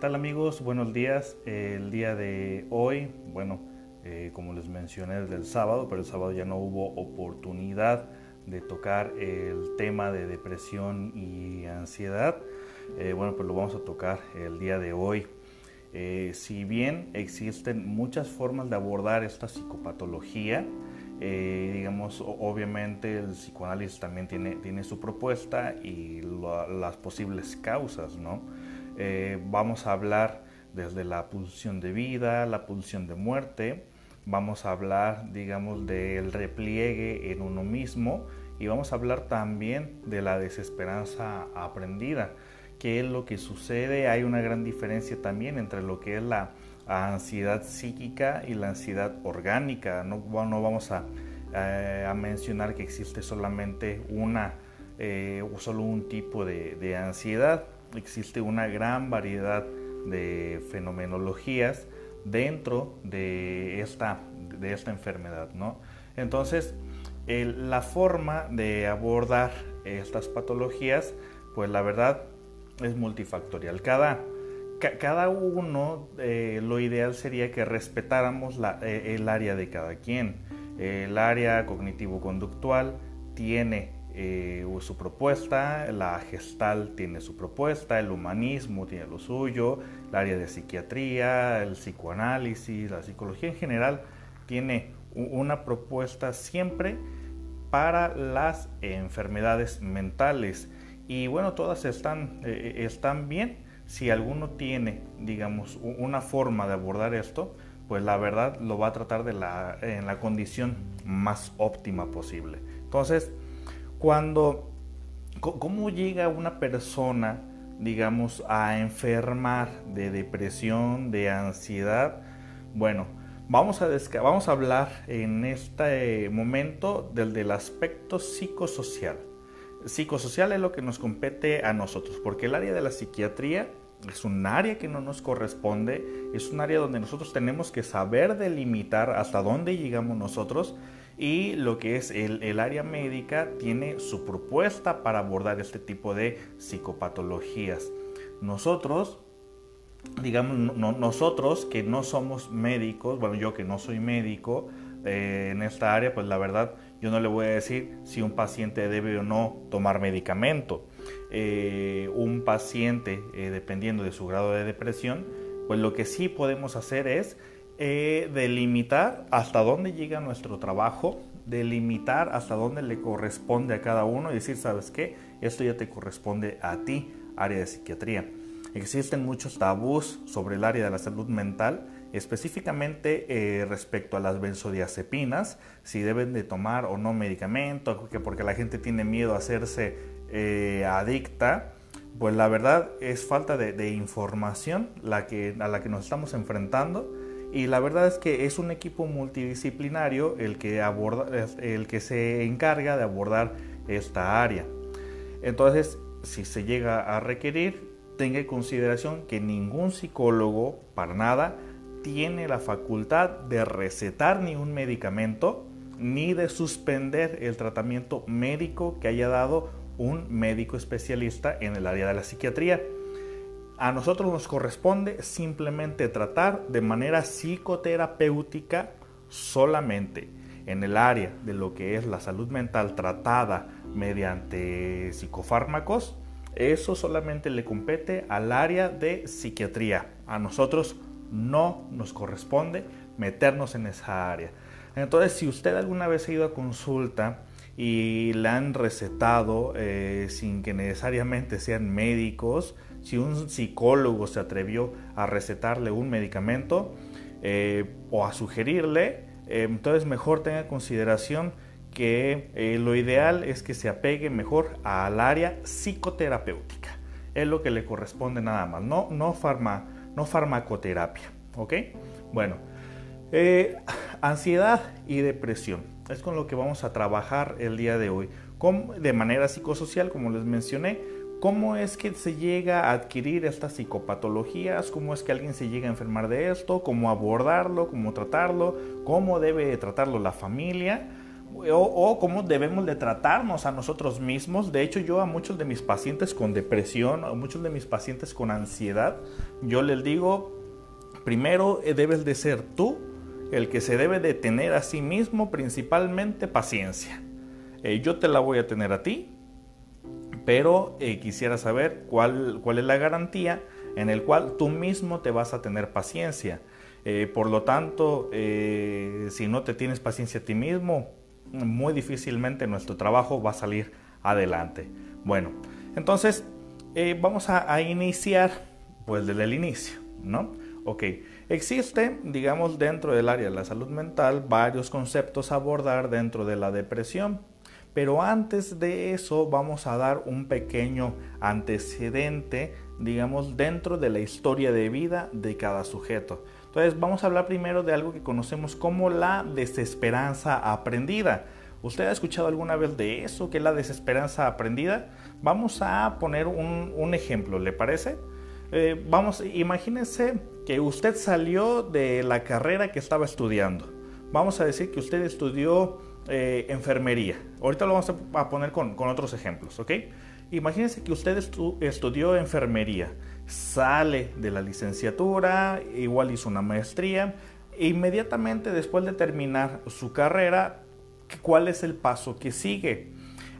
tal amigos? Buenos días. El día de hoy, bueno, eh, como les mencioné el sábado, pero el sábado ya no hubo oportunidad de tocar el tema de depresión y ansiedad. Eh, bueno, pues lo vamos a tocar el día de hoy. Eh, si bien existen muchas formas de abordar esta psicopatología, digamos, obviamente el psicoanálisis también tiene, tiene su propuesta y las posibles causas, ¿no? Vamos a hablar desde la pulsión de vida, la pulsión de muerte, vamos a hablar, digamos, del repliegue en uno mismo y vamos a hablar también de la desesperanza aprendida. ¿Qué es lo que sucede? Hay una gran diferencia también entre lo que es la ansiedad psíquica y la ansiedad orgánica. No, vamos a, eh, a, mencionar que existe solamente una eh, o solo un tipo de ansiedad. Existe una gran variedad de fenomenologías dentro de esta, de esta enfermedad. ¿no? Entonces, la forma de abordar estas patologías, pues la verdad es multifactorial. Cada, cada uno, eh, lo ideal sería que respetáramos eh, el área de cada quien. El área cognitivo-conductual tiene eh, su propuesta, la gestal tiene su propuesta, el humanismo tiene lo suyo, el área de psiquiatría, el psicoanálisis, la psicología en general tiene una propuesta siempre para las enfermedades mentales. Y bueno, todas están, eh, eh, están bien. Si alguno tiene, digamos, una forma de abordar esto, pues la verdad lo va a tratar en la condición más óptima posible. Entonces, cuando, ¿cómo llega una persona, digamos, a enfermar de depresión, de ansiedad? Bueno, vamos a, vamos a hablar en este momento del, del aspecto psicosocial. Psicosocial es lo que nos compete a nosotros, porque el área de la psiquiatría es un área que no nos corresponde, es un área donde nosotros tenemos que saber delimitar hasta dónde llegamos nosotros y lo que es el, área médica tiene su propuesta para abordar este tipo de psicopatologías. Nosotros, digamos, nosotros que no somos médicos, bueno, yo que no soy médico eh, en esta área, pues la verdad yo no le voy a decir si un paciente debe o no tomar medicamento. Eh, un paciente, eh, dependiendo de su grado de depresión, pues lo que sí podemos hacer es eh, delimitar hasta dónde llega nuestro trabajo, delimitar hasta dónde le corresponde a cada uno y decir, ¿sabes qué? Esto ya te corresponde a ti, área de psiquiatría. Existen muchos tabús sobre el área de la salud mental, específicamente eh, respecto a las benzodiazepinas, si deben de tomar o no medicamento, porque la gente tiene miedo a hacerse eh, adicta. Pues la verdad es falta de, información la que, a la que nos estamos enfrentando y la verdad es que es un equipo multidisciplinario el que, aborda, el que se encarga de abordar esta área. Entonces, si se llega a requerir, tenga en consideración que ningún psicólogo, para nada, tiene la facultad de recetar ni un medicamento ni de suspender el tratamiento médico que haya dado un médico especialista en el área de la psiquiatría. A nosotros nos corresponde simplemente tratar de manera psicoterapéutica solamente en el área de lo que es la salud mental tratada mediante psicofármacos. Eso solamente le compete al área de psiquiatría. A nosotros no nos corresponde meternos en esa área. Entonces, si usted alguna vez ha ido a consulta y le han recetado eh, sin que necesariamente sean médicos, si un psicólogo se atrevió a recetarle un medicamento eh, o a sugerirle, eh, entonces mejor tenga en consideración que eh, lo ideal es que se apegue mejor al área psicoterapéutica. Es lo que le corresponde nada más, no, no, no farmacoterapia. ¿Ok? Bueno, ansiedad y depresión es con lo que vamos a trabajar el día de hoy. de manera psicosocial, como les mencioné, ¿Cómo es que se llega a adquirir estas psicopatologías? ¿Cómo es que alguien se llega a enfermar de esto? ¿Cómo abordarlo? ¿Cómo tratarlo? ¿Cómo debe tratarlo la familia? o, cómo debemos de tratarnos a nosotros mismos. De hecho, yo a muchos de mis pacientes con depresión, a muchos de mis pacientes con ansiedad, yo les digo, primero eh, debes de ser tú el que se debe de tener a sí mismo, principalmente paciencia. Eh, yo te la voy a tener a ti, pero eh, quisiera saber cuál, cuál es la garantía en el cual tú mismo te vas a tener paciencia. por lo tanto, si no te tienes paciencia a ti mismo, muy difícilmente nuestro trabajo va a salir adelante. Bueno, entonces eh, vamos a, iniciar pues desde el inicio, ¿no? Ok, existe, digamos, dentro del área de la salud mental varios conceptos a abordar dentro de la depresión. Pero antes de eso vamos a dar un pequeño antecedente, digamos, dentro de la historia de vida de cada sujeto. Entonces vamos a hablar primero de algo que conocemos como la desesperanza aprendida. ¿Usted ha escuchado alguna vez de eso, que es la desesperanza aprendida? Vamos a poner un, ejemplo, ¿le parece? Eh, vamos, imagínense que usted salió de la carrera que estaba estudiando. Vamos a decir que usted estudió eh, enfermería. Ahorita lo vamos a poner con, con otros ejemplos, ¿ok? Imagínense que usted estudió enfermería sale de la licenciatura, igual hizo una maestría, e inmediatamente después de terminar su carrera, ¿cuál es el paso que sigue?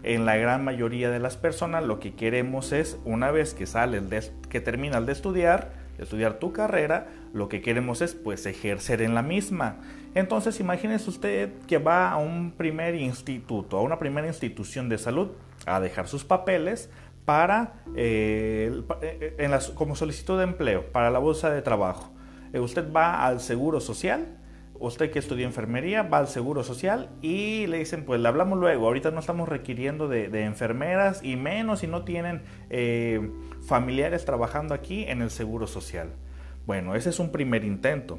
En la gran mayoría de las personas lo que queremos es, una vez que sales, de, que terminas de estudiar, estudiar tu carrera, lo que queremos es pues ejercer en la misma. Entonces imagínese usted que va a un primer instituto, a una primera institución de salud, a dejar sus papeles, para, eh, eh, en como solicitud de empleo, para la bolsa de trabajo. Eh, usted va al seguro social, usted que estudia enfermería va al seguro social y le dicen, pues le hablamos luego, ahorita no estamos requiriendo de, enfermeras y menos si no tienen familiares trabajando aquí en el seguro social. Bueno, ese es un primer intento.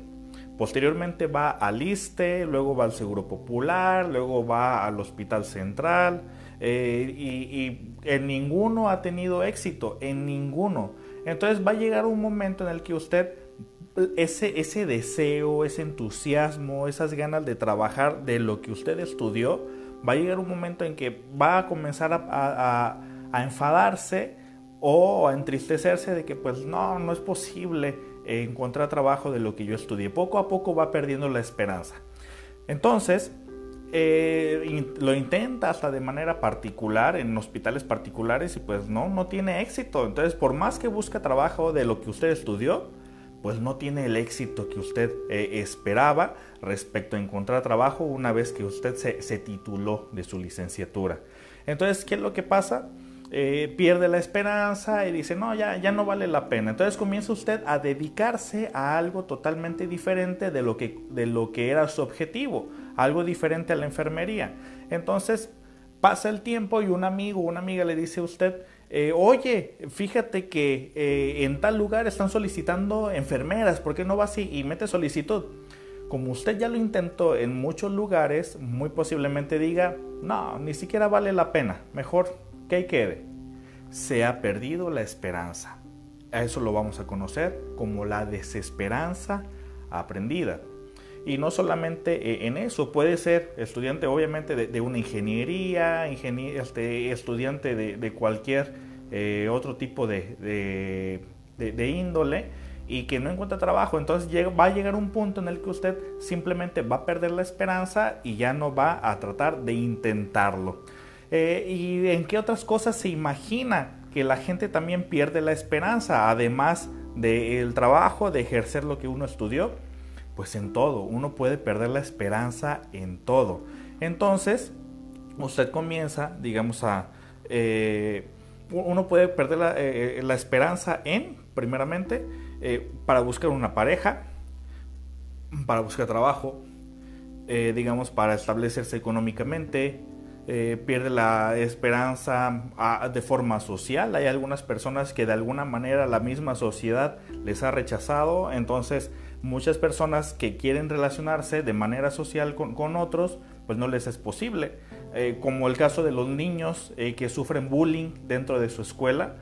Posteriormente va al ISTE, luego va al Seguro Popular, luego va al Hospital Central, eh, y, en ninguno ha tenido éxito, en ninguno. Entonces va a llegar un momento en el que usted, ese, ese deseo, ese entusiasmo, esas ganas de trabajar de lo que usted estudió, va a llegar un momento en que va a comenzar a, enfadarse o a entristecerse de que pues no, no es posible encontrar trabajo de lo que yo estudié. Poco a poco va perdiendo la esperanza. Entonces, eh, lo intenta hasta de manera particular en hospitales particulares y pues no, no tiene éxito. Entonces, por más que busca trabajo de lo que usted estudió, pues no tiene el éxito que usted eh, esperaba respecto a encontrar trabajo una vez que usted se, tituló de su licenciatura. Entonces, ¿qué es lo que pasa? Eh, pierde la esperanza y dice, no, ya, ya no vale la pena. Entonces comienza usted a dedicarse a algo totalmente diferente de lo que, de lo que era su objetivo, algo diferente a la enfermería. Entonces pasa el tiempo y un amigo una amiga le dice a usted, eh, oye, fíjate que eh, en tal lugar están solicitando enfermeras, ¿por qué no vas y, y mete solicitud? Como usted ya lo intentó en muchos lugares, muy posiblemente diga, no, ni siquiera vale la pena, mejor que quede. Se ha perdido la esperanza. A eso lo vamos a conocer como la desesperanza aprendida. Y no solamente eh, en eso, puede ser estudiante obviamente de, una ingeniería, este, estudiante de, cualquier eh, otro tipo de, índole y que no encuentra trabajo. Entonces va a llegar un punto en el que usted simplemente va a perder la esperanza y ya no va a tratar de intentarlo. Eh, ¿Y en qué otras cosas se imagina que la gente también pierde la esperanza, además del trabajo, de ejercer lo que uno estudió? Pues en todo, uno puede perder la esperanza en todo. Entonces, usted comienza, digamos, a... Eh, uno puede perder la, eh, esperanza en, primeramente, para buscar una pareja, para buscar trabajo, digamos, para establecerse económicamente, eh, pierde la esperanza de forma social. Hay algunas personas que de alguna manera la misma sociedad les ha rechazado. Entonces muchas personas que quieren relacionarse de manera social con, otros, pues no les es posible. Eh, como el caso de los niños eh, que sufren bullying dentro de su escuela.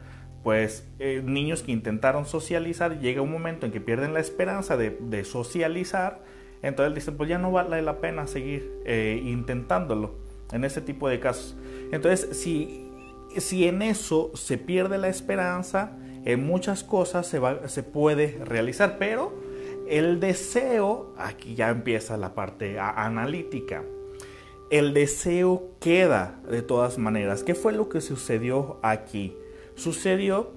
Pues niños que intentaron socializar, llega un momento en que pierden la esperanza de, de socializar Entonces dicen, pues ya no vale la pena seguir eh, intentándolo en ese tipo de casos. Entonces, si, si en eso se pierde la esperanza, en muchas cosas se, va, se puede realizar, pero el deseo, aquí ya empieza la parte analítica. El deseo queda de todas maneras. ¿Qué fue lo que sucedió aquí? Sucedió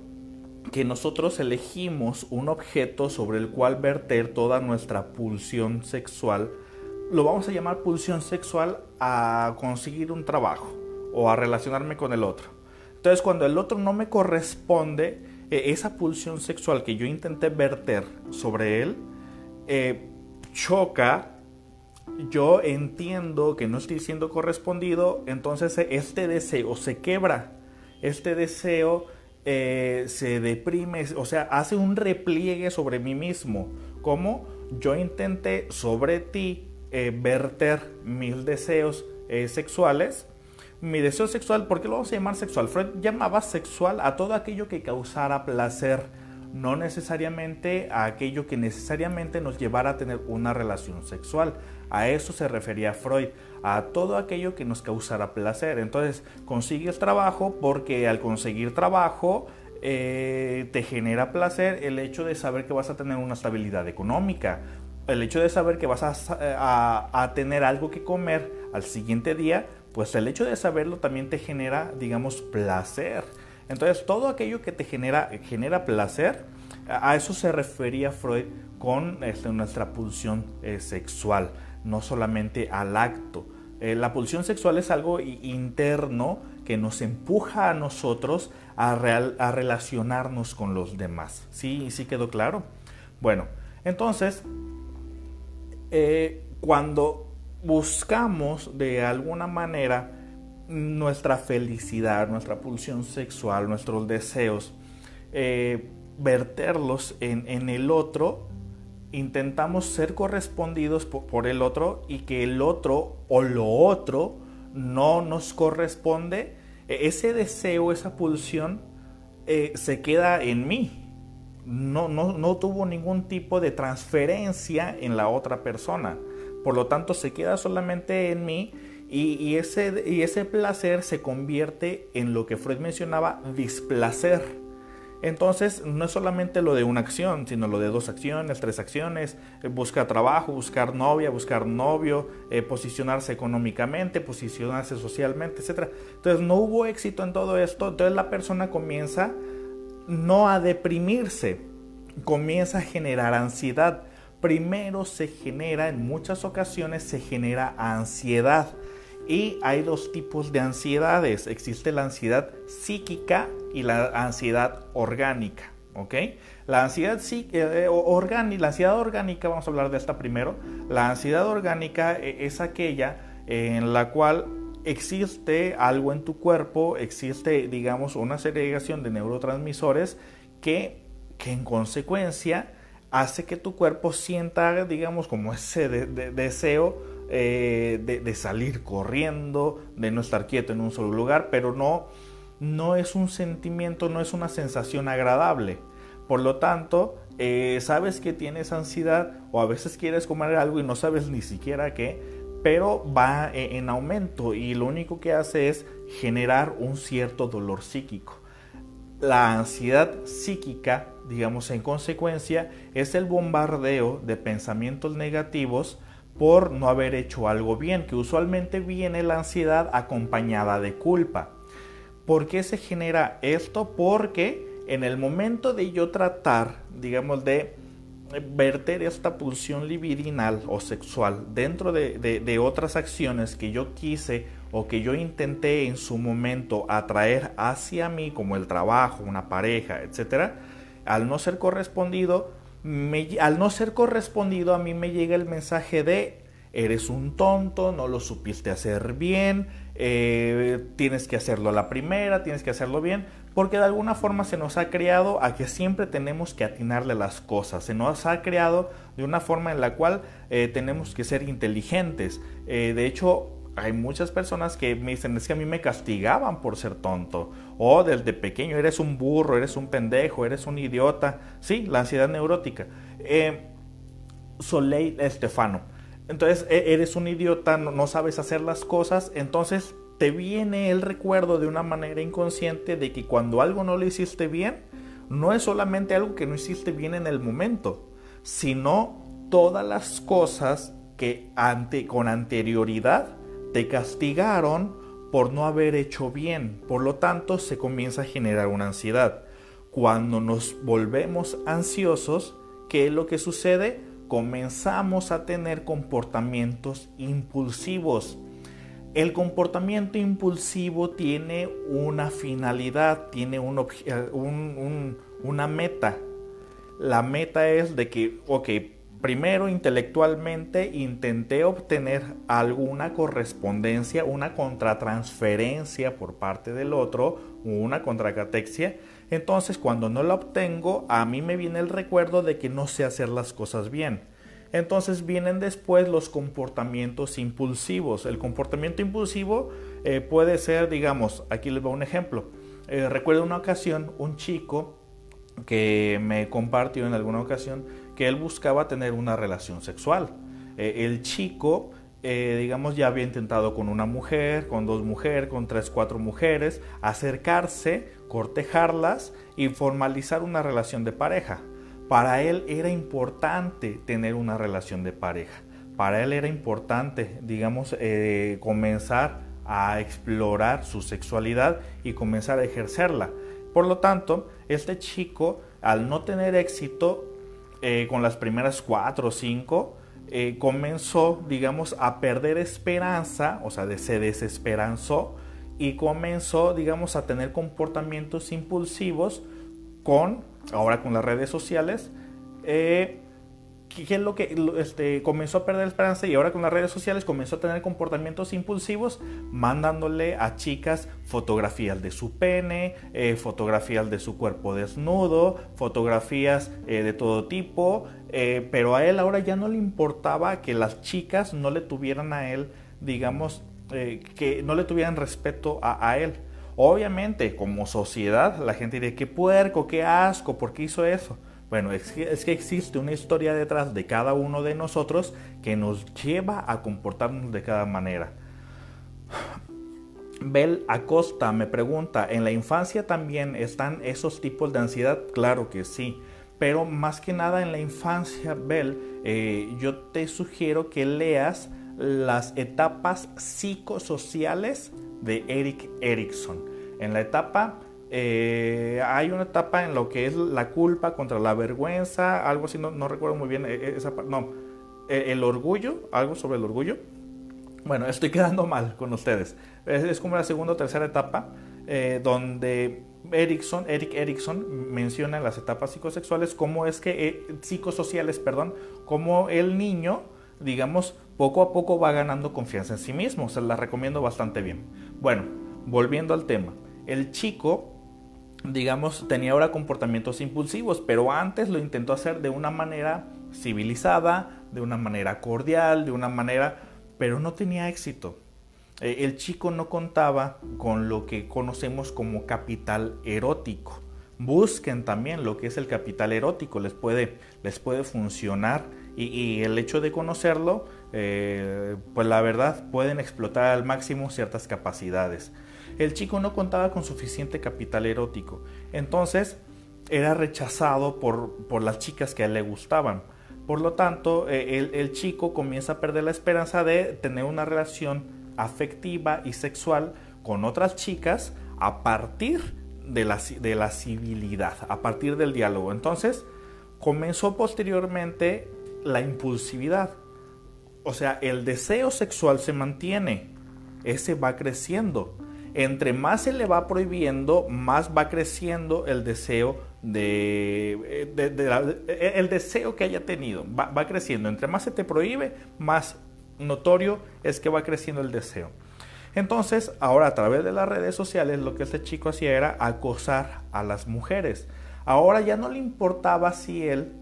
que nosotros elegimos un objeto sobre el cual verter toda nuestra pulsión sexual. Lo vamos a llamar pulsión sexual a conseguir un trabajo o a relacionarme con el otro. Entonces cuando el otro no me corresponde, e, esa pulsión sexual que yo intenté verter sobre él, eh, choca, yo entiendo que no estoy siendo correspondido, entonces este deseo se quebra, este deseo eh, se deprime, o sea, hace un repliegue sobre mí mismo, como yo intenté sobre ti eh, verter mis deseos sexuales, mi deseo sexual, ¿por qué lo vamos a llamar sexual? Freud llamaba sexual a todo aquello que causara placer no necesariamente a aquello que necesariamente nos llevara a tener una relación sexual. A eso se refería Freud, a todo aquello que nos causara placer. Entonces, consigues trabajo porque al conseguir trabajo eh, te genera placer el hecho de saber que vas a tener una estabilidad económica, el hecho de saber que vas a, a tener algo que comer al siguiente día, pues el hecho de saberlo también te genera, digamos, placer. Entonces, todo aquello que te genera, genera placer, a eso se refería Freud con este, nuestra pulsión eh, sexual, no solamente al acto. Eh, la pulsión sexual es algo interno que nos empuja a nosotros a, a relacionarnos con los demás. ¿Sí? ¿Sí quedó claro? Bueno, entonces, eh, cuando buscamos de alguna manera nuestra felicidad, nuestra pulsión sexual, nuestros deseos, eh, verterlos en, el otro, intentamos ser correspondidos por, el otro y que el otro o lo otro no nos corresponde, e, ese deseo, esa pulsión eh, se queda en mí. No, no, no tuvo ningún tipo de transferencia en la otra persona. Por lo tanto, se queda solamente en mí y, ese, y ese placer se convierte en lo que Freud mencionaba, displacer. Entonces, no es solamente lo de una acción, sino lo de dos acciones, tres acciones, eh, buscar trabajo, buscar novia, buscar novio, eh, posicionarse económicamente, posicionarse socialmente, etc. Entonces, no hubo éxito en todo esto, entonces la persona comienza no a deprimirse, comienza a generar ansiedad. Primero se genera, en muchas ocasiones se genera ansiedad. Y hay dos tipos de ansiedades. Existe la ansiedad psíquica y la ansiedad orgánica. ¿Ok? La ansiedad, eh, orgánica, la ansiedad orgánica, vamos a hablar de esta primero. La ansiedad orgánica eh, es aquella en la cual existe algo en tu cuerpo, existe, digamos, una segregación de neurotransmisores que, que en consecuencia hace que tu cuerpo sienta, digamos, como ese deseo eh, de, salir corriendo, de no estar quieto en un solo lugar, pero no, no es un sentimiento, no es una sensación agradable. Por lo tanto, eh, sabes que tienes ansiedad o a veces quieres comer algo y no sabes ni siquiera qué, pero va e, en aumento y lo único que hace es generar un cierto dolor psíquico. La ansiedad psíquica, digamos en consecuencia, es el bombardeo de pensamientos negativos por no haber hecho algo bien, que usualmente viene la ansiedad acompañada de culpa. ¿Por qué se genera esto? Porque en el momento de yo tratar, digamos, de verter esta pulsión libidinal o sexual dentro de, otras acciones que yo quise o que yo intenté en su momento atraer hacia mí, como el trabajo, una pareja, etc., al no ser correspondido, al no ser correspondido a mí me llega el mensaje de eres un tonto, no lo supiste hacer bien, eh, tienes que hacerlo a la primera, tienes que hacerlo bien, porque de alguna forma se nos ha creado a que siempre tenemos que atinarle las cosas, se nos ha creado de una forma en la cual eh, tenemos que ser inteligentes. Eh, de hecho, hay muchas personas que me dicen, es que a mí me castigaban por ser tonto. O desde pequeño, eres un burro, eres un pendejo, eres un idiota. Sí, la ansiedad neurótica. Eh, Soleil Estefano. Entonces e, eres un idiota, no sabes hacer las cosas, entonces te viene el recuerdo de una manera inconsciente de que cuando algo no lo hiciste bien, no es solamente algo que no hiciste bien en el momento, sino todas las cosas que ante, con anterioridad te castigaron por no haber hecho bien. Por lo tanto, se comienza a generar una ansiedad. Cuando nos volvemos ansiosos, ¿qué es lo que sucede? Comenzamos a tener comportamientos impulsivos. El comportamiento impulsivo tiene una finalidad, tiene un, una meta. La meta es de que, ok, primero intelectualmente intenté obtener alguna correspondencia, una contratransferencia por parte del otro, una contracatexia. Entonces cuando no la obtengo, a mí me viene el recuerdo de que no sé hacer las cosas bien. Entonces vienen después los comportamientos impulsivos. El comportamiento impulsivo eh, puede ser, digamos, aquí les voy un ejemplo. Eh, recuerdo una ocasión un chico que me compartió en alguna ocasión que él buscaba tener una relación sexual. Eh, el chico, eh, digamos, ya había intentado con una mujer, con dos mujeres, con tres, cuatro mujeres, acercarse, cortejarlas y formalizar una relación de pareja. Para él era importante tener una relación de pareja. Para él era importante, digamos, eh, comenzar a explorar su sexualidad y comenzar a ejercerla. Por lo tanto, este chico, al no tener éxito eh, con las primeras cuatro o cinco, eh, comenzó, digamos, a perder esperanza, o sea, se desesperanzó y comenzó, digamos, a tener comportamientos impulsivos con, ahora con las redes sociales, eh, ¿qué es lo que este, comenzó a perder esperanza y ahora con las redes sociales comenzó a tener comportamientos impulsivos, mandándole a chicas fotografías de su pene, eh, fotografías de su cuerpo desnudo, fotografías eh, de todo tipo, eh, pero a él ahora ya no le importaba que las chicas no le tuvieran a él, digamos, que no le tuvieran respeto a, a él. Obviamente, como sociedad, la gente dice, qué puerco, qué asco, ¿por qué hizo eso? Bueno, es que, existe una historia detrás de cada uno de nosotros que nos lleva a comportarnos de cada manera. Bel Acosta me pregunta, ¿en la infancia también están esos tipos de ansiedad? Claro que sí, pero más que nada en la infancia, Bel, eh, yo te sugiero que leas las etapas psicosociales de Eric Erickson. En la etapa eh, hay una etapa en lo que es la culpa contra la vergüenza, algo así, no, recuerdo muy bien eh, eh, esa no, el orgullo, algo sobre el orgullo. Bueno, estoy quedando mal con ustedes. Es, como la segunda o tercera etapa donde Erickson, Eric Erickson menciona las etapas psicosexuales cómo es que, psicosociales, perdón, cómo el niño, digamos, poco a poco va ganando confianza en sí mismo. Se la recomiendo bastante bien. Bueno, volviendo al tema. El chico digamos, tenía ahora comportamientos impulsivos, pero antes lo intentó hacer de una manera civilizada, de una manera cordial, de una manera, pero no tenía éxito. E, el chico no contaba con lo que conocemos como capital erótico. Busquen también lo que es el capital erótico, les puede, les puede funcionar y, el hecho de conocerlo, eh, pues la verdad pueden explotar al máximo ciertas capacidades el chico no contaba con suficiente capital erótico. Entonces era rechazado por, las chicas que a él le gustaban. Por lo tanto, eh, el, chico comienza a perder la esperanza de tener una relación afectiva y sexual con otras chicas a partir de la, de la civilidad, a partir del diálogo. Entonces, comenzó posteriormente la impulsividad. O sea, el deseo sexual se mantiene, ese va creciendo entre más se le va prohibiendo, más va creciendo el deseo de, eh, el deseo que haya tenido, va, creciendo. Entre más se te prohíbe, más notorio es que va creciendo el deseo. Entonces, ahora a través de las redes sociales, lo que este chico hacía era acosar a las mujeres. Ahora ya no le importaba si él,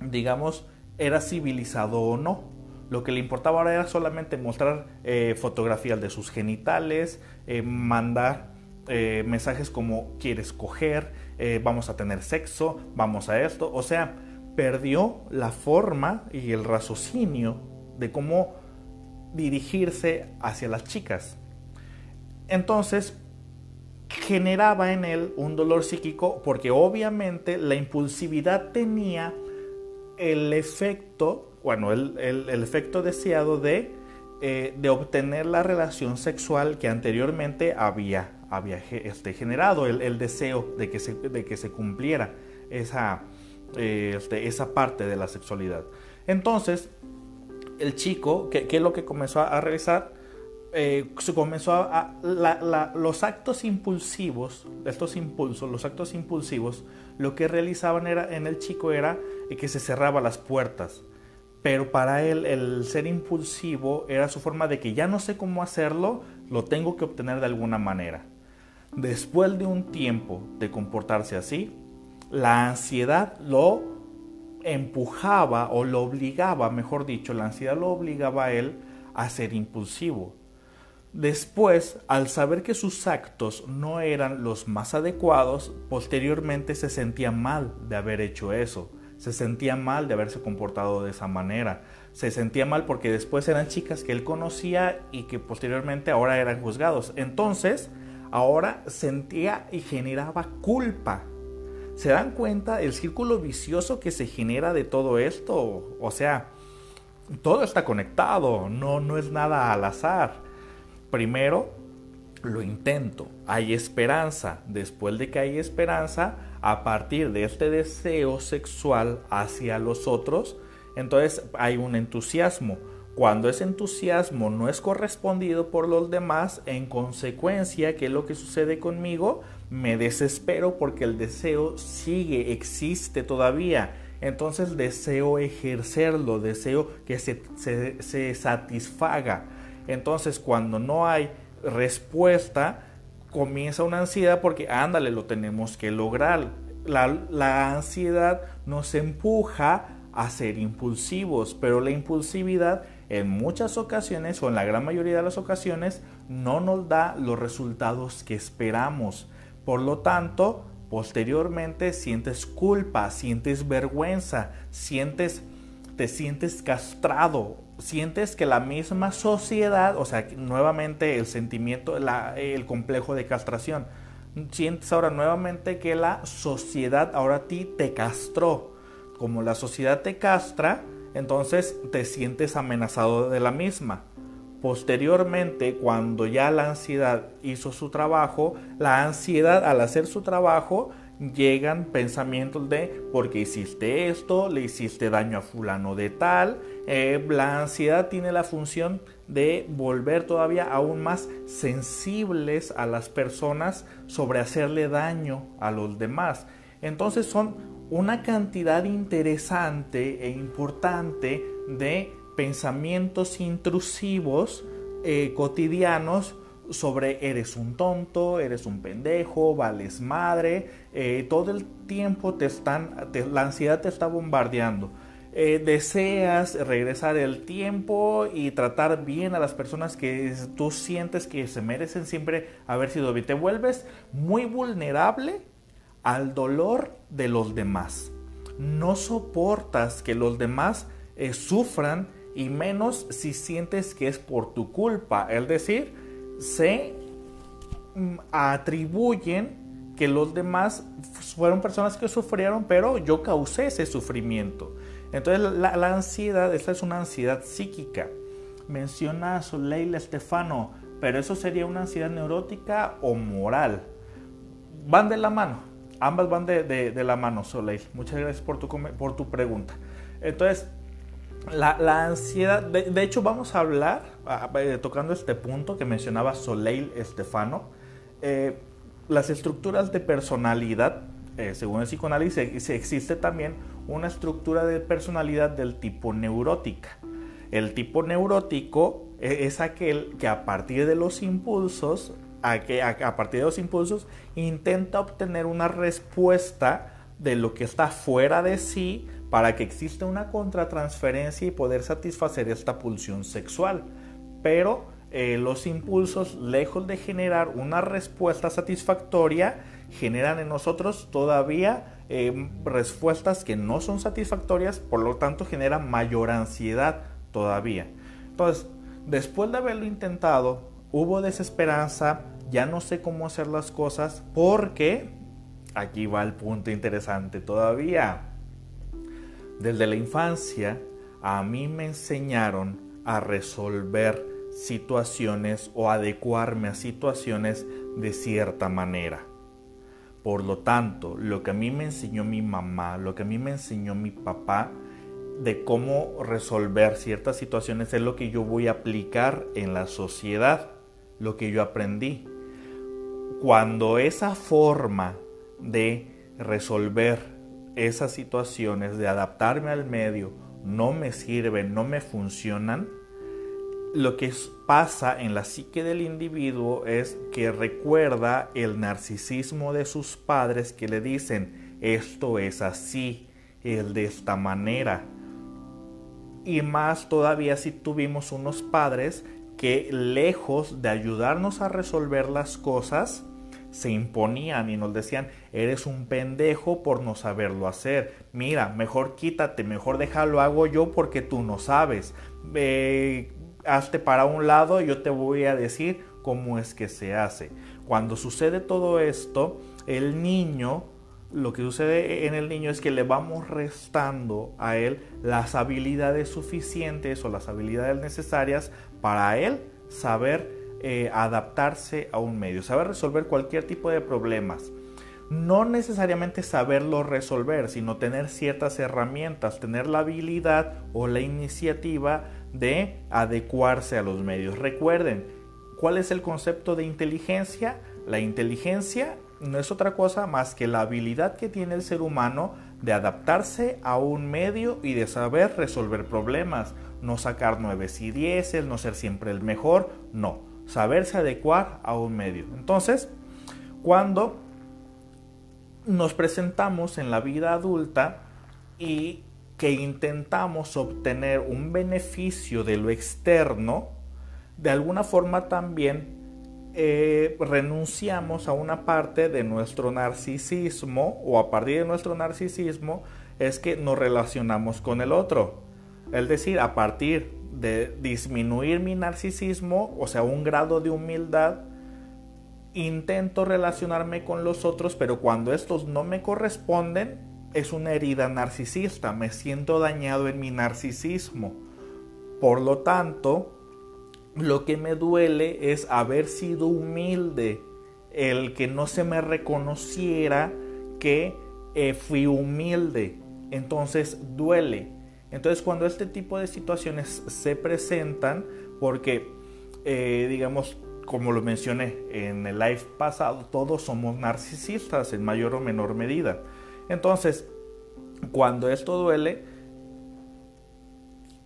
digamos, era civilizado o no. Lo que le importaba ahora era solamente mostrar eh, fotografías de sus genitales, eh, mandar eh, mensajes como quieres coger, vamos a tener sexo, vamos a esto. O sea, perdió la forma y el raciocinio de cómo dirigirse hacia las chicas. Entonces, generaba en él un dolor psíquico porque obviamente la impulsividad tenía el efecto, bueno, el, efecto deseado de, eh, de, obtener la relación sexual que anteriormente había, había este, generado, el, deseo de que, se, de que se cumpliera esa, eh, este, esa parte de la sexualidad. Entonces, el chico, ¿qué, es lo que comenzó a, realizar? Eh, se comenzó a, los actos impulsivos, estos impulsos, los actos impulsivos, lo que realizaban era, en el chico era que se cerraba las puertas. Pero para él el ser impulsivo era su forma de que ya no sé cómo hacerlo, lo tengo que obtener de alguna manera. Después de un tiempo de comportarse así, la ansiedad lo empujaba o lo obligaba, mejor dicho, la ansiedad lo obligaba a él a ser impulsivo. Después, al saber que sus actos no eran los más adecuados, posteriormente se sentía mal de haber hecho eso. Se sentía mal de haberse comportado de esa manera. Se sentía mal porque después eran chicas que él conocía y que posteriormente ahora eran juzgados. Entonces, ahora sentía y generaba culpa ¿Se dan cuenta el círculo vicioso que se genera de todo esto? O sea, todo está conectado, no, no es nada al azar. Primero, lo intento, hay esperanza. Después de que hay esperanza, a partir de este deseo sexual hacia los otros, entonces hay un entusiasmo. Cuando ese entusiasmo no es correspondido por los demás, en consecuencia, ¿qué es lo que sucede conmigo? Me desespero porque el deseo sigue, existe todavía. Entonces deseo ejercerlo, deseo que se, se, satisfaga. Entonces cuando no hay respuesta, comienza una ansiedad porque, ándale, lo tenemos que lograr. La, la ansiedad nos empuja a ser impulsivos, pero la impulsividad en muchas ocasiones o en la gran mayoría de las ocasiones no nos da los resultados que esperamos. Por lo tanto, posteriormente sientes culpa, sientes vergüenza, sientes te sientes castrado, sientes que la misma sociedad, o sea, nuevamente el sentimiento, el complejo de castración, sientes ahora nuevamente que la sociedad ahora a ti te castró. Como la sociedad te castra, entonces te sientes amenazado de la misma. Posteriormente, cuando ya la ansiedad hizo su trabajo, la ansiedad al hacer su trabajo llegan pensamientos de porque hiciste esto, le hiciste daño a fulano de tal. Eh, la ansiedad tiene la función de volver todavía aún más sensibles a las personas sobre hacerle daño a los demás. Entonces son una cantidad interesante e importante de pensamientos intrusivos eh, cotidianos sobre eres un tonto, eres un pendejo, vales madre, eh, todo el tiempo te están, la ansiedad te está bombardeando. Eh, deseas regresar el tiempo y tratar bien a las personas que tú sientes que se merecen siempre haber sido bien. Te vuelves muy vulnerable al dolor de los demás. No soportas que los demás eh, sufran y menos si sientes que es por tu culpa. Es decir, se mm, atribuyen que los demás fueron personas que sufrieron, pero yo causé ese sufrimiento. Entonces la, ansiedad, esta es una ansiedad psíquica. Menciona Soleil Estefano, pero eso sería una ansiedad neurótica o moral. Van de la mano ambas van de, la mano, Soleil. Muchas gracias por tu, por tu pregunta. Entonces, la, ansiedad, de, hecho vamos a hablar, tocando este punto que mencionaba Soleil Estefano, eh, las estructuras de personalidad, eh, según el psicoanálisis, existe también una estructura de personalidad del tipo neurótica. El tipo neurótico e, es aquel que a partir de los impulsos a, que, a, partir de los impulsos intenta obtener una respuesta de lo que está fuera de sí para que exista una contratransferencia y poder satisfacer esta pulsión sexual. Pero eh, los impulsos, lejos de generar una respuesta satisfactoria, generan en nosotros todavía eh, respuestas que no son satisfactorias, por lo tanto genera mayor ansiedad todavía. Entonces, después de haberlo intentado, hubo desesperanza, ya no sé cómo hacer las cosas, porque aquí va el punto interesante todavía. Desde la infancia, a mí me enseñaron a resolver situaciones o adecuarme a situaciones de cierta manera. Por lo tanto, lo que a mí me enseñó mi mamá, lo que a mí me enseñó mi papá de cómo resolver ciertas situaciones es lo que yo voy a aplicar en la sociedad, lo que yo aprendí. Cuando esa forma de resolver esas situaciones, de adaptarme al medio, no me sirven, no me funcionan, lo que pasa en la psique del individuo es que recuerda el narcisismo de sus padres que le dicen, esto es así, es de esta manera. Y más todavía si tuvimos unos padres que lejos de ayudarnos a resolver las cosas, se imponían y nos decían, eres un pendejo por no saberlo hacer. Mira, mejor quítate, mejor déjalo hago yo porque tú no sabes. Eh, hazte para un lado y yo te voy a decir cómo es que se hace. Cuando sucede todo esto, el niño, lo que sucede en el niño es que le vamos restando a él las habilidades suficientes o las habilidades necesarias para él saber eh, adaptarse a un medio, saber resolver cualquier tipo de problemas. No necesariamente saberlo resolver, sino tener ciertas herramientas, tener la habilidad o la iniciativa de adecuarse a los medios. Recuerden, ¿cuál es el concepto de inteligencia? La inteligencia no es otra cosa más que la habilidad que tiene el ser humano de adaptarse a un medio y de saber resolver problemas. No sacar 9 y 10, no ser siempre el mejor, no. Saberse adecuar a un medio. Entonces, cuando nos presentamos en la vida adulta y que intentamos obtener un beneficio de lo externo, de alguna forma también eh, renunciamos a una parte de nuestro narcisismo o a partir de nuestro narcisismo es que nos relacionamos con el otro. Es decir, a partir de disminuir mi narcisismo, o sea, un grado de humildad, intento relacionarme con los otros, pero cuando estos no me corresponden, es una herida narcisista, me siento dañado en mi narcisismo. Por lo tanto, lo que me duele es haber sido humilde, el que no se me reconociera que eh, fui humilde. Entonces duele. Entonces cuando este tipo de situaciones se presentan, porque eh, digamos, como lo mencioné en el live pasado, todos somos narcisistas en mayor o menor medida. Entonces, cuando esto duele,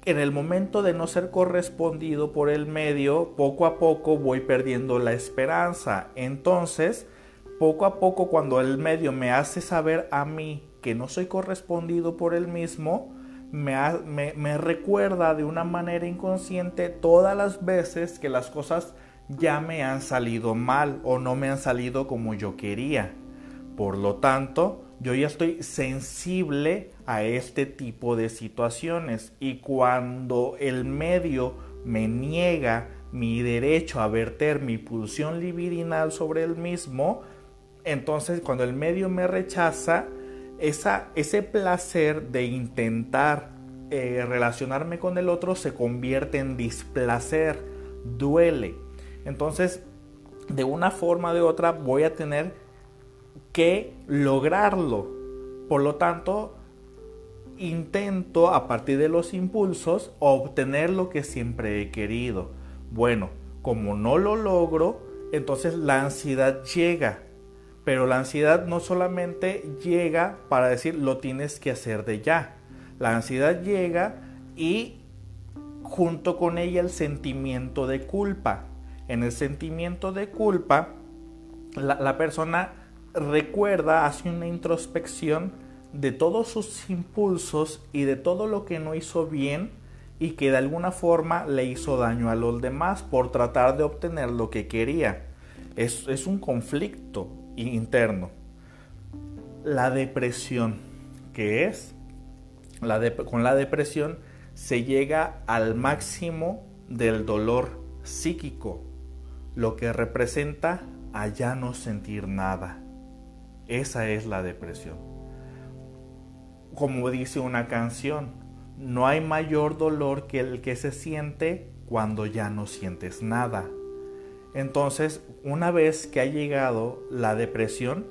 en el momento de no ser correspondido por el medio, poco a poco voy perdiendo la esperanza. Entonces, poco a poco cuando el medio me hace saber a mí que no soy correspondido por el mismo, me, recuerda de una manera inconsciente todas las veces que las cosas ya me han salido mal o no me han salido como yo quería. Por lo tanto, yo ya estoy sensible a este tipo de situaciones y cuando el medio me niega mi derecho a verter mi pulsión libidinal sobre el mismo, entonces cuando el medio me rechaza, esa, ese placer de intentar eh, relacionarme con el otro se convierte en displacer, duele. Entonces, de una forma o de otra voy a tener que lograrlo. Por lo tanto, intento a partir de los impulsos obtener lo que siempre he querido. Bueno, como no lo logro, entonces la ansiedad llega. Pero la ansiedad no solamente llega para decir lo tienes que hacer de ya. La ansiedad llega y junto con ella el sentimiento de culpa. En el sentimiento de culpa, la, la persona recuerda, hace una introspección de todos sus impulsos y de todo lo que no hizo bien y que de alguna forma le hizo daño a los demás por tratar de obtener lo que quería. Es, es un conflicto interno. La depresión, que es? La con la depresión se llega al máximo del dolor psíquico, lo que representa a ya no sentir nada. Esa es la depresión. Como dice una canción, no hay mayor dolor que el que se siente cuando ya no sientes nada. Entonces, una vez que ha llegado la depresión,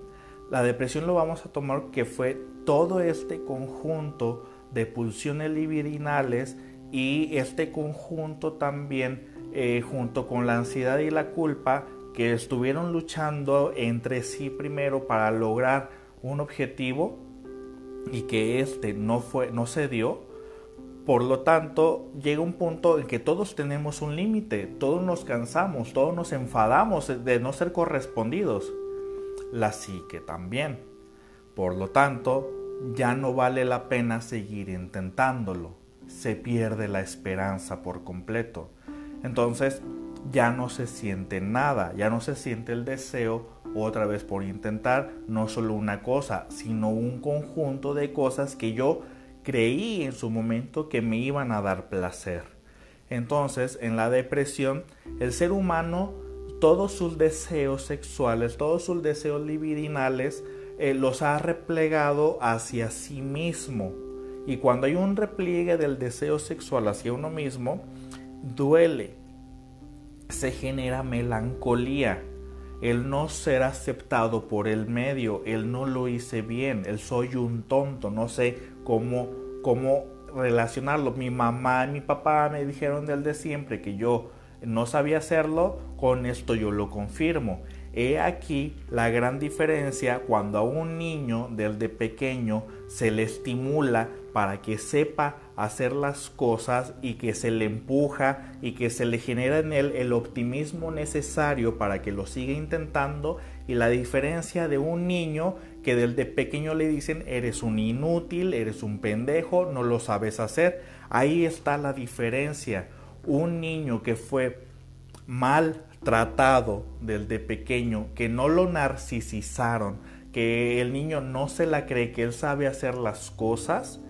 la depresión lo vamos a tomar que fue todo este conjunto de pulsiones libidinales y este conjunto también eh, junto con la ansiedad y la culpa que estuvieron luchando entre sí primero para lograr un objetivo y que este no fue no se dio. Por lo tanto llega un punto en que todos tenemos un límite todos nos cansamos todos nos enfadamos de no ser correspondidos. La psique también. Por lo tanto ya no vale la pena seguir intentándolo. Se pierde la esperanza por completo. Entonces ya no se siente nada, ya no se siente el deseo otra vez por intentar no solo una cosa, sino un conjunto de cosas que yo creí en su momento que me iban a dar placer. Entonces, en la depresión, el ser humano, todos sus deseos sexuales, todos sus deseos libidinales, eh, los ha replegado hacia sí mismo. Y cuando hay un repliegue del deseo sexual hacia uno mismo, duele, se genera melancolía, el no ser aceptado por el medio, el no lo hice bien, el soy un tonto, no sé cómo, cómo relacionarlo. Mi mamá y mi papá me dijeron del de siempre que yo no sabía hacerlo, con esto yo lo confirmo. He aquí la gran diferencia cuando a un niño desde pequeño se le estimula para que sepa hacer las cosas y que se le empuja y que se le genera en él el optimismo necesario para que lo siga intentando y la diferencia de un niño que desde pequeño le dicen eres un inútil, eres un pendejo, no lo sabes hacer. Ahí está la diferencia. Un niño que fue mal tratado desde pequeño, que no lo narcisizaron, que el niño no se la cree que él sabe hacer las cosas,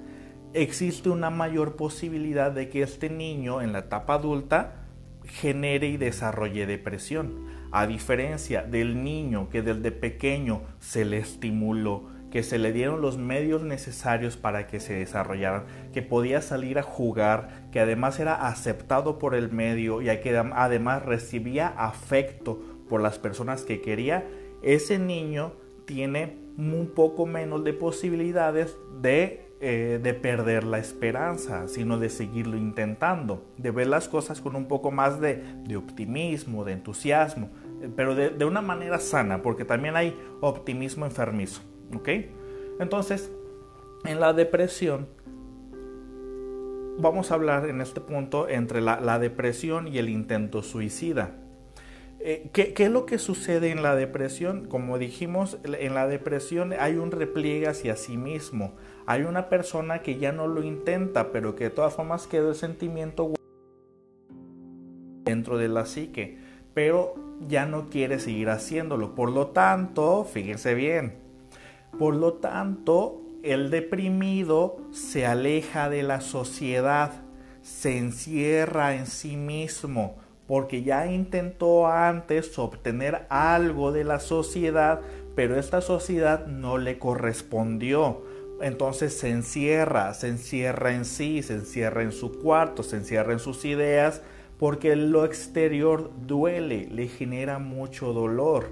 existe una mayor posibilidad de que este niño en la etapa adulta genere y desarrolle depresión. A diferencia del niño que desde pequeño se le estimuló, que se le dieron los medios necesarios para que se desarrollaran, que podía salir a jugar, que además era aceptado por el medio y que además recibía afecto por las personas que quería, ese niño tiene un poco menos de posibilidades de eh, de perder la esperanza, sino de seguirlo intentando, de ver las cosas con un poco más de, optimismo, de entusiasmo, eh, pero de, una manera sana, porque también hay optimismo enfermizo. Entonces, en la depresión, vamos a hablar en este punto entre la depresión y el intento suicida. Eh, ¿qué, es lo que sucede en la depresión? Como dijimos, en la depresión hay un repliegue hacia sí mismo. Hay una persona que ya no lo intenta, pero que de todas formas quedó el sentimiento dentro de la psique, pero ya no quiere seguir haciéndolo. Por lo tanto, fíjense bien, por lo tanto, el deprimido se aleja de la sociedad, se encierra en sí mismo porque ya intentó antes obtener algo de la sociedad, pero esta sociedad no le correspondió. Entonces se encierra, se encierra en sí, se encierra en su cuarto, se encierra en sus ideas, porque lo exterior duele, le genera mucho dolor.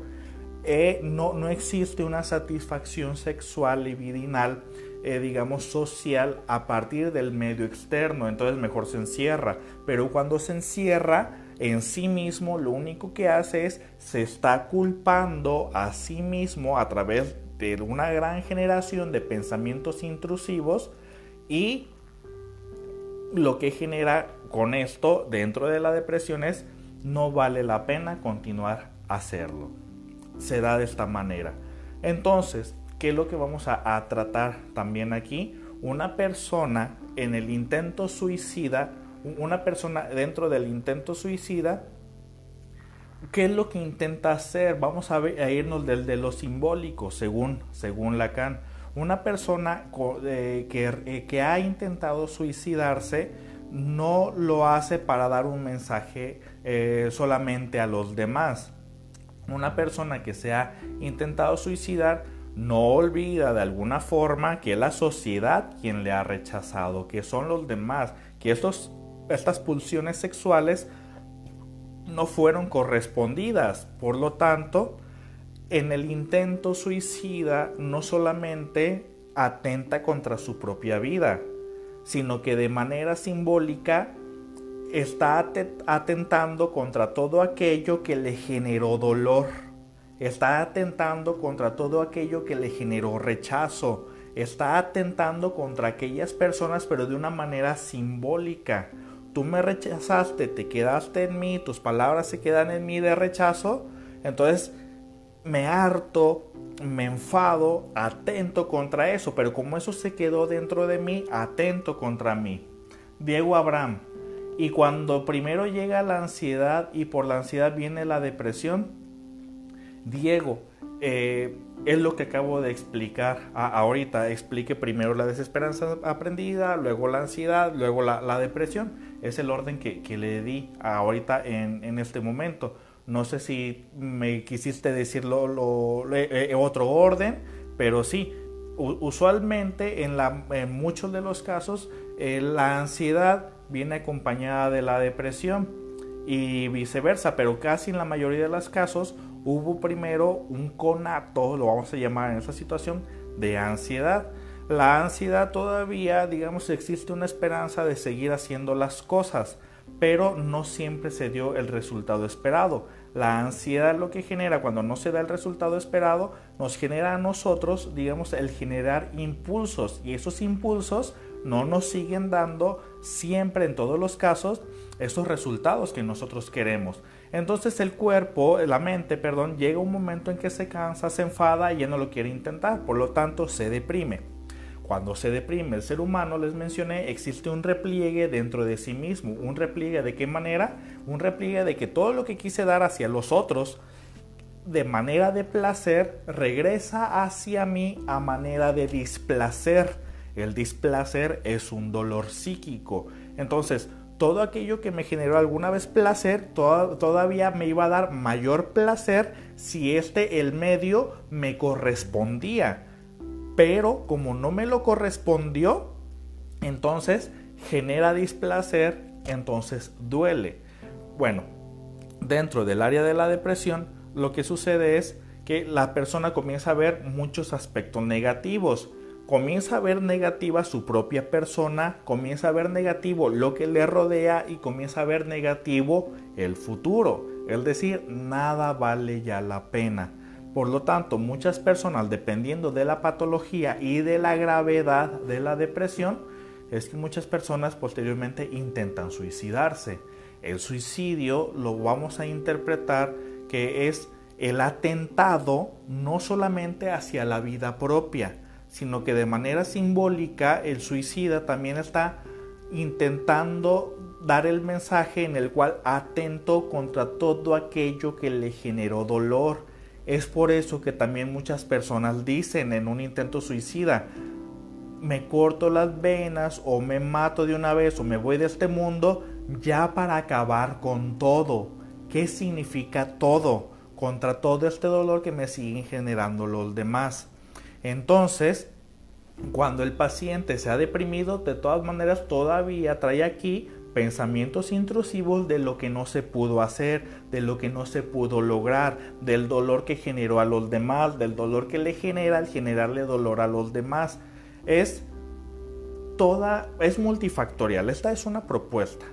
Eh, no, no existe una satisfacción sexual libidinal, eh, digamos, social a partir del medio externo, entonces mejor se encierra. Pero cuando se encierra, en sí mismo lo único que hace es se está culpando a sí mismo a través de una gran generación de pensamientos intrusivos y lo que genera con esto dentro de la depresión es no vale la pena continuar a hacerlo. Se da de esta manera. Entonces, ¿qué es lo que vamos a, a tratar también aquí? Una persona en el intento suicida una persona dentro del intento suicida ¿Qué es lo que intenta hacer? Vamos a, irnos del de lo simbólico, según, según Lacan. Una persona eh, que, eh, que ha intentado suicidarse no lo hace para dar un mensaje eh, solamente a los demás. Una persona que se ha intentado suicidar no olvida de alguna forma que es la sociedad quien le ha rechazado, que son los demás, que estos, estas pulsiones sexuales no fueron correspondidas. Por lo tanto, en el intento suicida no solamente atenta contra su propia vida, sino que de manera simbólica está atentando contra todo aquello que le generó dolor, está atentando contra todo aquello que le generó rechazo, está atentando contra aquellas personas pero de una manera simbólica. Tú me rechazaste, te quedaste en mí, tus palabras se quedan en mí de rechazo, entonces me harto, me enfado, atento contra eso, pero como eso se quedó dentro de mí, atento contra mí. Diego Abraham. Y cuando primero llega la ansiedad y por la ansiedad viene la depresión, Diego, eh, es lo que acabo de explicar ahorita. Explique primero la desesperanza aprendida, luego la ansiedad, luego la, depresión. Es el orden que, le di ahorita en, en este momento. No sé si me quisiste decirlo lo, eh, eh, otro orden, pero sí, usualmente en, la, en muchos de los casos eh, la ansiedad viene acompañada de la depresión y viceversa, pero casi en la mayoría de los casos hubo primero un conato, lo vamos a llamar en esa situación, de ansiedad. La ansiedad todavía, digamos, existe una esperanza de seguir haciendo las cosas, pero no siempre se dio el resultado esperado. La ansiedad lo que genera cuando no se da el resultado esperado, nos genera a nosotros, digamos, el generar impulsos y esos impulsos no nos siguen dando siempre en todos los casos esos resultados que nosotros queremos. Entonces el cuerpo, la mente, perdón, llega un momento en que se cansa, se enfada y ya no lo quiere intentar, por lo tanto se deprime. Cuando se deprime el ser humano, les mencioné, existe un repliegue dentro de sí mismo. ¿Un repliegue de qué manera? Un repliegue de que todo lo que quise dar hacia los otros de manera de placer regresa hacia mí a manera de displacer. El displacer es un dolor psíquico. Entonces, todo aquello que me generó alguna vez placer, todavía me iba a dar mayor placer si este, el medio, me correspondía pero como no me lo correspondió, entonces genera displacer, entonces duele. Bueno, dentro del área de la depresión, lo que sucede es que la persona comienza a ver muchos aspectos negativos. Comienza a ver negativa su propia persona, comienza a ver negativo lo que le rodea y comienza a ver negativo el futuro. Es decir, nada vale ya la pena. Por lo tanto, muchas personas, dependiendo de la patología y de la gravedad de la depresión, es que muchas personas posteriormente intentan suicidarse. El suicidio lo vamos a interpretar que es el atentado no solamente hacia la vida propia, sino que de manera simbólica el suicida también está intentando dar el mensaje en el cual atento contra todo aquello que le generó dolor, es por eso que también muchas personas dicen en un intento suicida, me corto las venas o me mato de una vez o me voy de este mundo ya para acabar con todo. ¿Qué significa todo? Contra todo este dolor que me siguen generando los demás. Entonces, cuando el paciente se ha deprimido, de todas maneras todavía trae aquí pensamientos intrusivos de lo que no se pudo hacer, de lo que no se pudo lograr, del dolor que generó a los demás, del dolor que le genera al generarle dolor a los demás. Es toda, es multifactorial. Esta es una propuesta.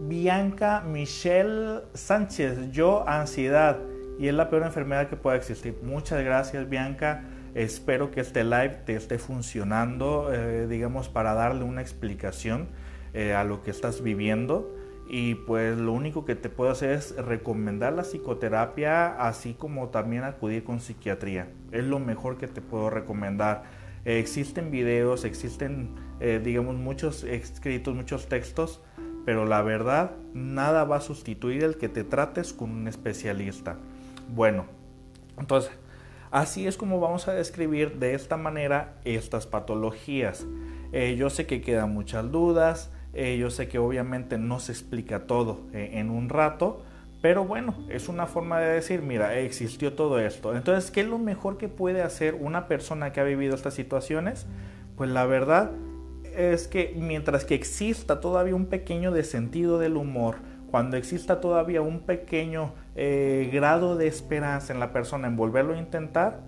Bianca Michelle Sánchez, yo ansiedad y es la peor enfermedad que pueda existir. Muchas gracias Bianca. Espero que este live te esté funcionando, eh, digamos, para darle una explicación eh, a lo que estás viviendo y pues lo único que te puedo hacer es recomendar la psicoterapia así como también acudir con psiquiatría. Es lo mejor que te puedo recomendar. existen videos, existen eh, digamos muchos escritos, muchos textos, pero la verdad nada va a sustituir el que te trates con un especialista. Bueno, entonces, así es como vamos a describir de esta manera estas patologías. Eh, yo sé que quedan muchas dudas, eh, yo sé que obviamente no se explica todo eh, en un rato, pero bueno, es una forma de decir, mira, existió todo esto. Entonces, ¿qué es lo mejor que puede hacer una persona que ha vivido estas situaciones? Pues la verdad es que mientras que exista todavía un pequeño de sentido del humor, cuando exista todavía un pequeño eh, grado de esperanza en la persona en volverlo a intentar,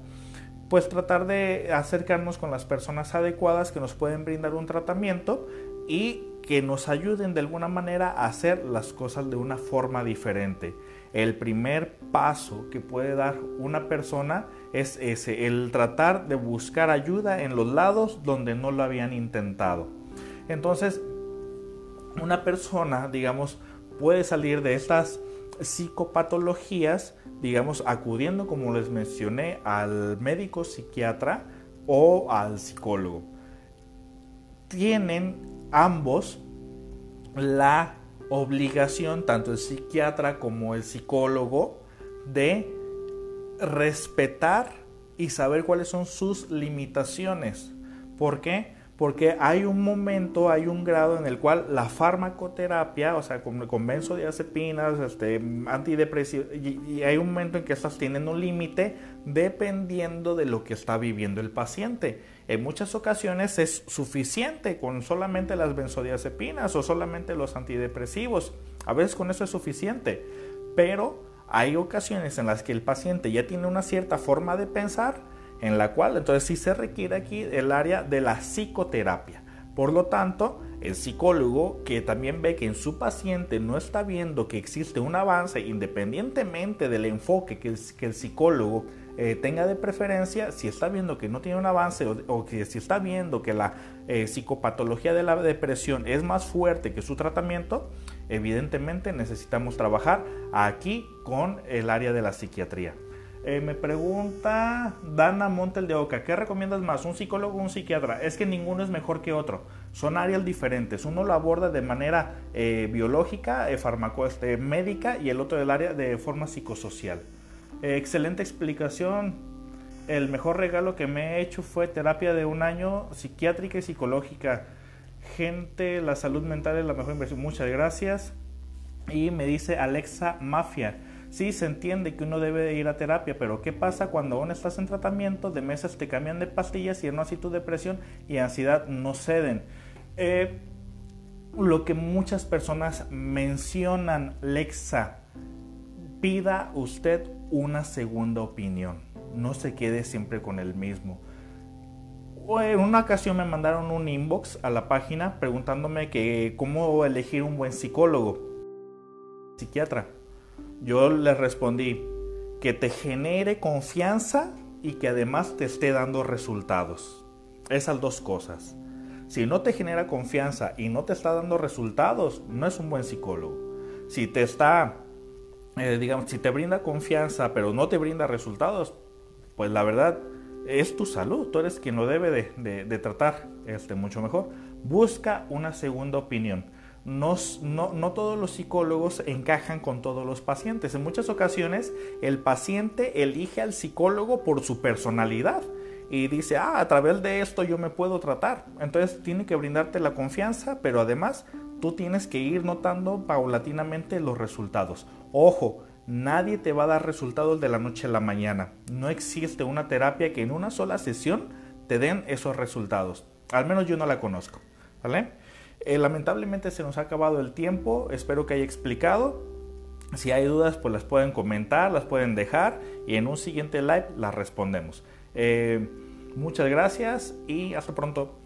pues tratar de acercarnos con las personas adecuadas que nos pueden brindar un tratamiento y que nos ayuden de alguna manera a hacer las cosas de una forma diferente. El primer paso que puede dar una persona es ese, el tratar de buscar ayuda en los lados donde no lo habían intentado. Entonces, una persona, digamos, puede salir de estas psicopatologías, digamos, acudiendo, como les mencioné, al médico psiquiatra o al psicólogo. Tienen ambos la obligación, tanto el psiquiatra como el psicólogo, de respetar y saber cuáles son sus limitaciones. ¿Por qué? porque hay un momento, hay un grado en el cual la farmacoterapia, o sea, con, con benzodiazepinas, este, antidepresivos, y, hay un momento en que estas tienen un límite dependiendo de lo que está viviendo el paciente. En muchas ocasiones es suficiente con solamente las benzodiazepinas o solamente los antidepresivos. A veces con eso es suficiente, pero hay ocasiones en las que el paciente ya tiene una cierta forma de pensar en la cual entonces sí se requiere aquí el área de la psicoterapia. Por lo tanto, el psicólogo que también ve que en su paciente no está viendo que existe un avance independientemente del enfoque que el, psicólogo eh, tenga de preferencia, si está viendo que no tiene un avance o, que si está viendo que la eh, psicopatología de la depresión es más fuerte que su tratamiento, evidentemente necesitamos trabajar aquí con el área de la psiquiatría. Eh, me pregunta Dana Montel de Oca, ¿qué recomiendas más, un psicólogo o un psiquiatra? Es que ninguno es mejor que otro, son áreas diferentes, uno lo aborda de manera biológica, eh, este, médica y el otro del área de forma psicosocial. Excelente explicación, el mejor regalo que me he hecho fue terapia de un año psiquiátrica y psicológica. Gente, la salud mental es la mejor inversión, muchas gracias. Y me dice Alexa Mafia. Sí, se entiende que uno debe ir a terapia, pero ¿qué pasa cuando aún estás en tratamiento? De meses te cambian de pastillas y no así tu depresión y ansiedad no ceden. Eh, lo que muchas personas mencionan, Lexa, pida usted una segunda opinión. No se quede siempre con el mismo. En una ocasión me mandaron un inbox a la página preguntándome que cómo elegir un buen psicólogo, psiquiatra yo le respondí que te genere confianza y que además te esté dando resultados. Esas dos cosas. Si no te genera confianza y no te está dando resultados, no es un buen psicólogo. Si te está, eh, digamos, si te brinda confianza pero no te brinda resultados, pues la verdad es tu salud. Tú eres quien lo debe de, de tratar este, mucho mejor. Busca una segunda opinión no, todos los psicólogos encajan con todos los pacientes. En muchas ocasiones el paciente elige al psicólogo por su personalidad y dice, ah, a través de esto yo me puedo tratar. Entonces tiene que brindarte la confianza, pero además tú tienes que ir notando paulatinamente los resultados. Ojo, nadie te va a dar resultados de la noche a la mañana. No existe una terapia que en una sola sesión te den esos resultados. Al menos yo no la conozco. Eh, lamentablemente se nos ha acabado el tiempo, espero que haya explicado. Si hay dudas, pues las pueden comentar, las pueden dejar y en un siguiente live las respondemos. Eh, muchas gracias y hasta pronto.